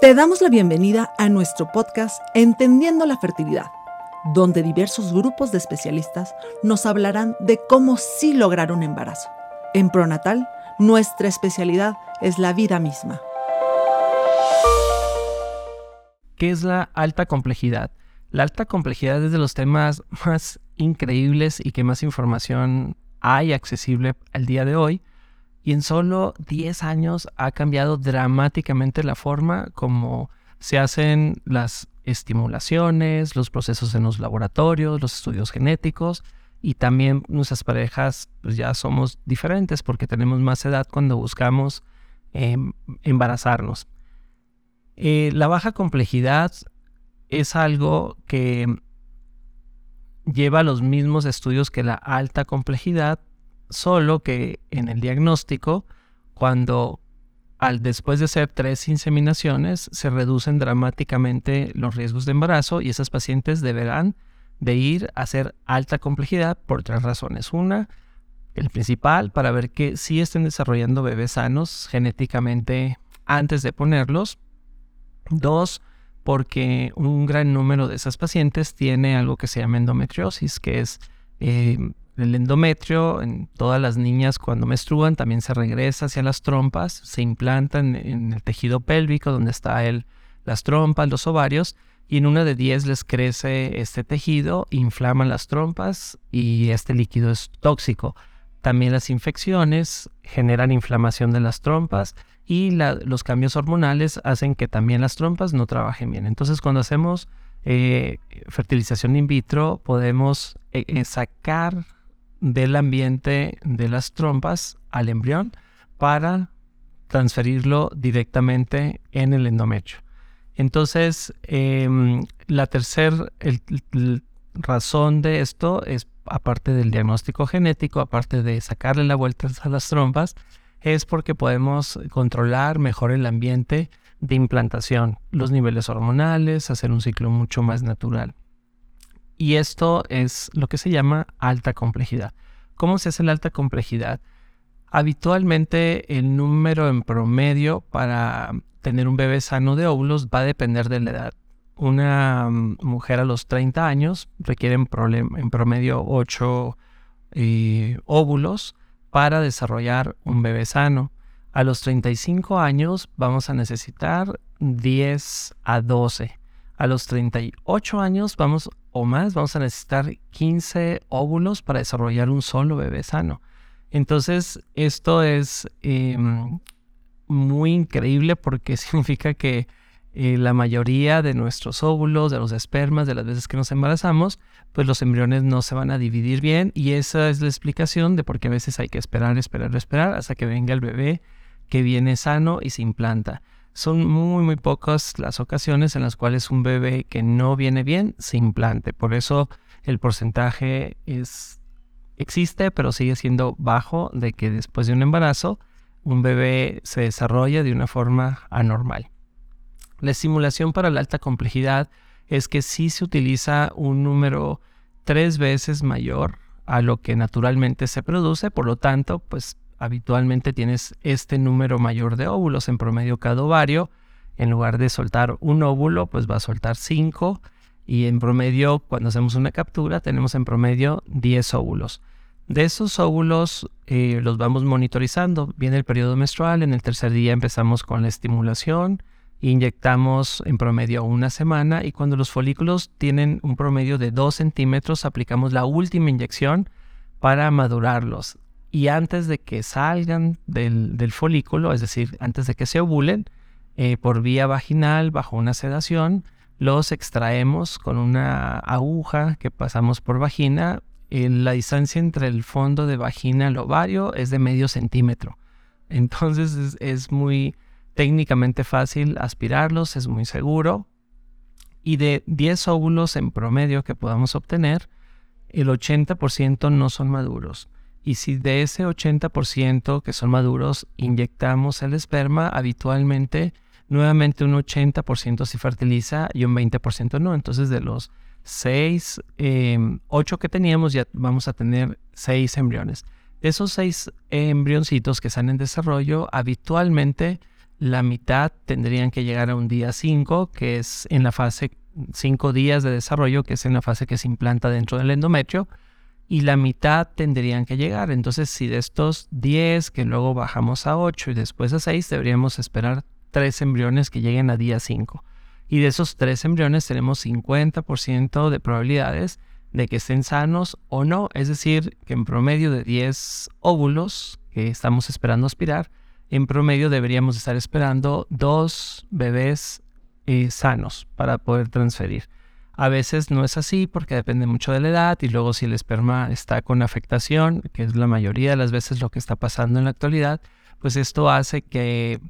Te damos la bienvenida a nuestro podcast Entendiendo la Fertilidad, donde diversos grupos de especialistas nos hablarán de cómo sí lograr un embarazo. En Pronatal, nuestra especialidad es la vida misma. ¿Qué es la alta complejidad? La alta complejidad es de los temas más increíbles y que más información hay accesible al día de hoy y en solo 10 años ha cambiado dramáticamente la forma como se hacen las estimulaciones, los procesos en los laboratorios, los estudios genéticos y también nuestras parejas pues ya somos diferentes porque tenemos más edad cuando buscamos em, embarazarnos. Eh, la baja complejidad es algo que lleva los mismos estudios que la alta complejidad, solo que en el diagnóstico, cuando al después de hacer tres inseminaciones se reducen dramáticamente los riesgos de embarazo y esas pacientes deberán de ir a hacer alta complejidad por tres razones. Una, el principal, para ver que sí estén desarrollando bebés sanos genéticamente antes de ponerlos. Dos, porque un gran número de esas pacientes tiene algo que se llama endometriosis, que es eh, el endometrio en todas las niñas cuando menstruan también se regresa hacia las trompas, se implantan en el tejido pélvico donde está el, las trompas, los ovarios, y en una de 10 les crece este tejido, inflaman las trompas y este líquido es tóxico. También las infecciones generan inflamación de las trompas y los cambios hormonales hacen que también las trompas no trabajen bien. Entonces cuando hacemos eh, fertilización in vitro podemos eh, eh, sacar del ambiente de las trompas al embrión para transferirlo directamente en el endometrio. Entonces, em, la tercera razón de esto es, aparte del diagnóstico genético, aparte de sacarle la vuelta a las trompas, es porque podemos controlar mejor el ambiente de implantación, los niveles hormonales, hacer un ciclo mucho más natural. Y esto es lo que se llama alta complejidad. ¿Cómo se hace la alta complejidad? Habitualmente el número en promedio para tener un bebé sano de óvulos va a depender de la edad. Una mm, mujer a los 30 años requiere en, promedio 8 eh, óvulos para desarrollar un bebé sano. A los 35 años vamos a necesitar 10 a 12. A los 38 años vamos o más, vamos a necesitar 15 óvulos para desarrollar un solo bebé sano. Entonces, esto es em, muy increíble porque significa que eh, la mayoría de nuestros óvulos, de los espermas, de las veces que nos embarazamos, pues los embriones no se van a dividir bien y esa es la explicación de por qué a veces hay que esperar, esperar, esperar hasta que venga el bebé que viene sano y se implanta son muy, muy pocas las ocasiones en las cuales un bebé que no viene bien se implante. Por eso el porcentaje es, existe, pero sigue siendo bajo de que después de un embarazo un bebé se desarrolla de una forma anormal. La estimulación para la alta complejidad es que sí se utiliza un número tres veces mayor a lo que naturalmente se produce, por lo tanto, pues habitualmente tienes este número mayor de óvulos en promedio cada ovario. En lugar de soltar un óvulo, pues va a soltar 5 y en promedio, cuando hacemos una captura, tenemos en promedio 10 óvulos. De esos óvulos eh, los vamos monitorizando. Viene el periodo menstrual, en el tercer día empezamos con la estimulación, inyectamos en promedio una semana y cuando los folículos tienen un promedio de 2 centímetros, aplicamos la última inyección para madurarlos y antes de que salgan del, folículo, es decir, antes de que se ovulen, eh, por vía vaginal, bajo una sedación, los extraemos con una aguja que pasamos por vagina. la distancia entre el fondo de vagina y el ovario es de medio centímetro. Entonces es muy técnicamente fácil aspirarlos, es muy seguro. Y de 10 óvulos en promedio que podamos obtener, el 80% no son maduros. Y si de ese 80% que son maduros inyectamos el esperma, habitualmente nuevamente un 80% se fertiliza y un 20% no. Entonces de los 6, 8 em, que teníamos ya vamos a tener 6 embriones. Esos 6 embrioncitos que están en desarrollo, habitualmente la mitad tendrían que llegar a un día 5, que es en la fase 5 días de desarrollo, que es en la fase que se implanta dentro del endometrio, y la mitad tendrían que llegar. Entonces, si de estos 10 que luego bajamos a 8 y después a 6, deberíamos esperar 3 embriones que lleguen a día 5. Y de esos 3 embriones tenemos 50% de probabilidades de que estén sanos o no. Es decir, que en promedio de 10 óvulos que estamos esperando aspirar, en promedio deberíamos estar esperando dos bebés eh, sanos para poder transferir. A veces no es así porque depende mucho de la edad y luego si el esperma está con afectación, que es la mayoría de las veces lo que está pasando en la actualidad, pues esto hace que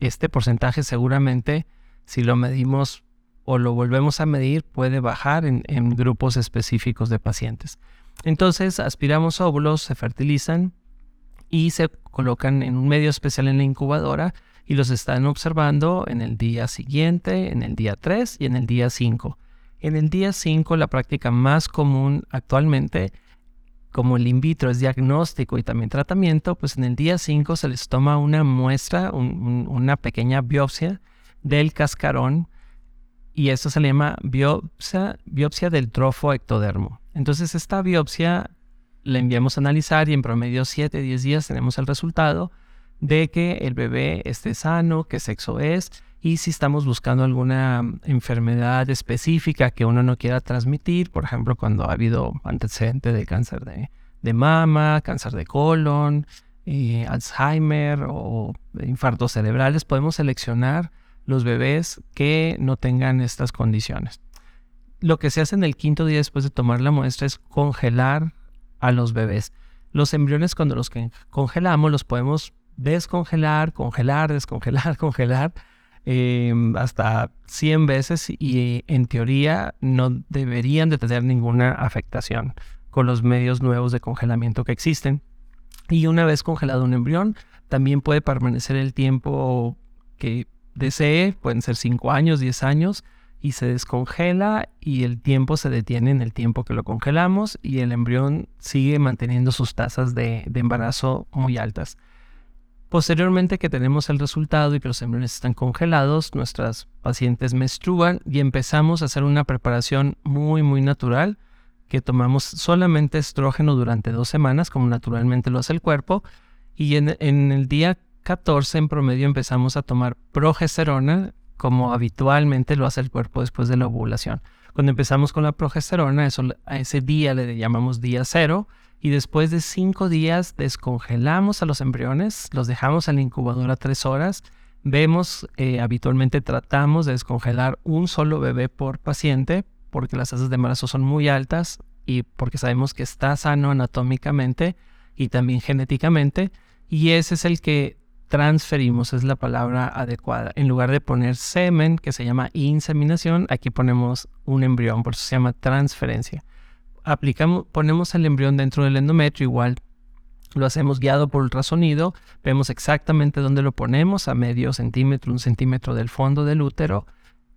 este porcentaje seguramente, si lo medimos o lo volvemos a medir, puede bajar en, en grupos específicos de pacientes. Entonces, aspiramos óvulos, se fertilizan y se colocan en un medio especial en la incubadora y los están observando en el día siguiente, en el día 3 y en el día 5. En el día 5 la práctica más común actualmente, como el in vitro es diagnóstico y también tratamiento, pues en el día 5 se les toma una muestra, una pequeña biopsia del cascarón y esto se le llama biopsia, biopsia del trofo ectodermo. Entonces esta biopsia la enviamos a analizar y en promedio 7, 10 días tenemos el resultado de que el bebé esté sano, qué sexo es y si estamos buscando alguna enfermedad específica que uno no quiera transmitir, por ejemplo, cuando ha habido antecedente de cáncer de, mama, cáncer de colon, eh, Alzheimer o infartos cerebrales, podemos seleccionar los bebés que no tengan estas condiciones. Lo que se hace en el quinto día después de tomar la muestra es congelar a los bebés. Los embriones cuando los congelamos los podemos descongelar, congelar, descongelar, congelar em, hasta 100 veces y en teoría no deberían de tener ninguna afectación con los medios nuevos de congelamiento que existen. Y una vez congelado un embrión, también puede permanecer el tiempo que desee, pueden ser 5 años, 10 años, y se descongela y el tiempo se detiene en el tiempo que lo congelamos y el embrión sigue manteniendo sus tasas de, embarazo muy altas. Posteriormente que tenemos el resultado y que los embriones están congelados, nuestras pacientes menstruan y empezamos a hacer una preparación muy muy natural que tomamos solamente estrógeno durante dos semanas como naturalmente lo hace el cuerpo y en, en el día 14 en promedio empezamos a tomar progesterona como habitualmente lo hace el cuerpo después de la ovulación. Cuando empezamos con la progesterona, eso, a ese día le llamamos día cero y después de cinco días descongelamos a los embriones, los dejamos en la incubadora tres horas. Vemos, eh, habitualmente tratamos de descongelar un solo bebé por paciente porque las tasas de embarazo son muy altas y porque sabemos que está sano anatómicamente y también genéticamente. Y ese es el que transferimos, es la palabra adecuada. En lugar de poner semen, que se llama inseminación, aquí ponemos un embrión, por eso se llama transferencia. Aplicamos, ponemos el embrión dentro del endometrio, igual lo hacemos guiado por ultrasonido, vemos exactamente dónde lo ponemos, a medio centímetro, un centímetro del fondo del útero.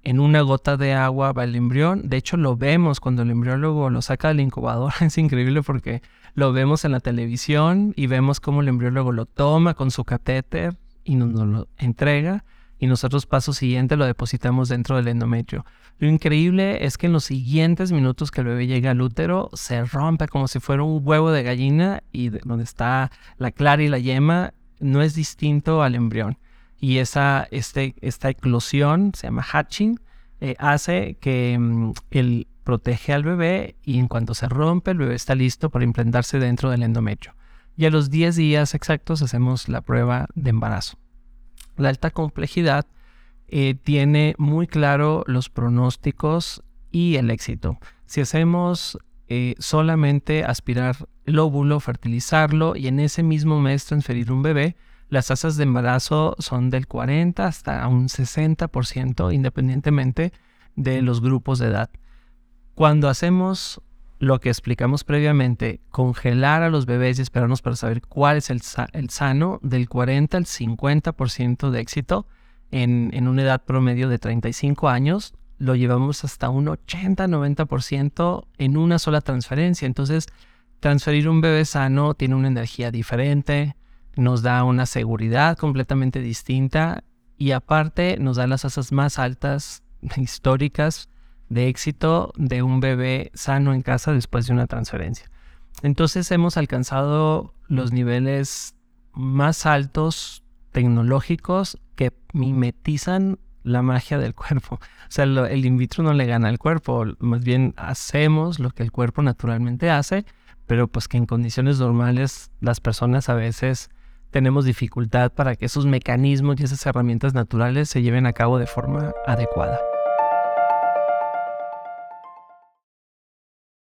En una gota de agua va el embrión. De hecho, lo vemos cuando el embriólogo lo saca del incubador. Es increíble porque lo vemos en la televisión y vemos cómo el embriólogo lo toma con su catéter y nos, lo entrega y nosotros paso siguiente lo depositamos dentro del endometrio. Lo increíble es que en los siguientes minutos que el bebé llega al útero se rompe como si fuera un huevo de gallina y donde está la clara y la yema no es distinto al embrión. Y esa, este, esta eclosión, se llama hatching, eh, hace que mm, el, protege al bebé y en cuanto se rompe el bebé está listo para implantarse dentro del endometrio. Y a los 10 días exactos hacemos la prueba de embarazo. La alta complejidad eh, tiene muy claro los pronósticos y el éxito. Si hacemos eh, solamente aspirar el óvulo, fertilizarlo y en ese mismo mes transferir un bebé, las tasas de embarazo son del 40 hasta un 60% independientemente de los grupos de edad. Cuando hacemos lo que explicamos previamente, congelar a los bebés y esperarnos para saber cuál es el, sano, del 40 al 50% de éxito en, en, una edad promedio de 35 años, lo llevamos hasta un 80-90% en una sola transferencia. Entonces, transferir un bebé sano tiene una energía diferente, nos da una seguridad completamente distinta y aparte nos da las tasas más altas históricas de éxito de un bebé sano en casa después de una transferencia. Entonces hemos alcanzado los niveles más altos tecnológicos que mimetizan la magia del cuerpo. O sea, el in vitro no le gana al cuerpo, más bien hacemos lo que el cuerpo naturalmente hace, pero pues que en condiciones normales las personas a veces tenemos dificultad para que esos mecanismos y esas herramientas naturales se lleven a cabo de forma adecuada.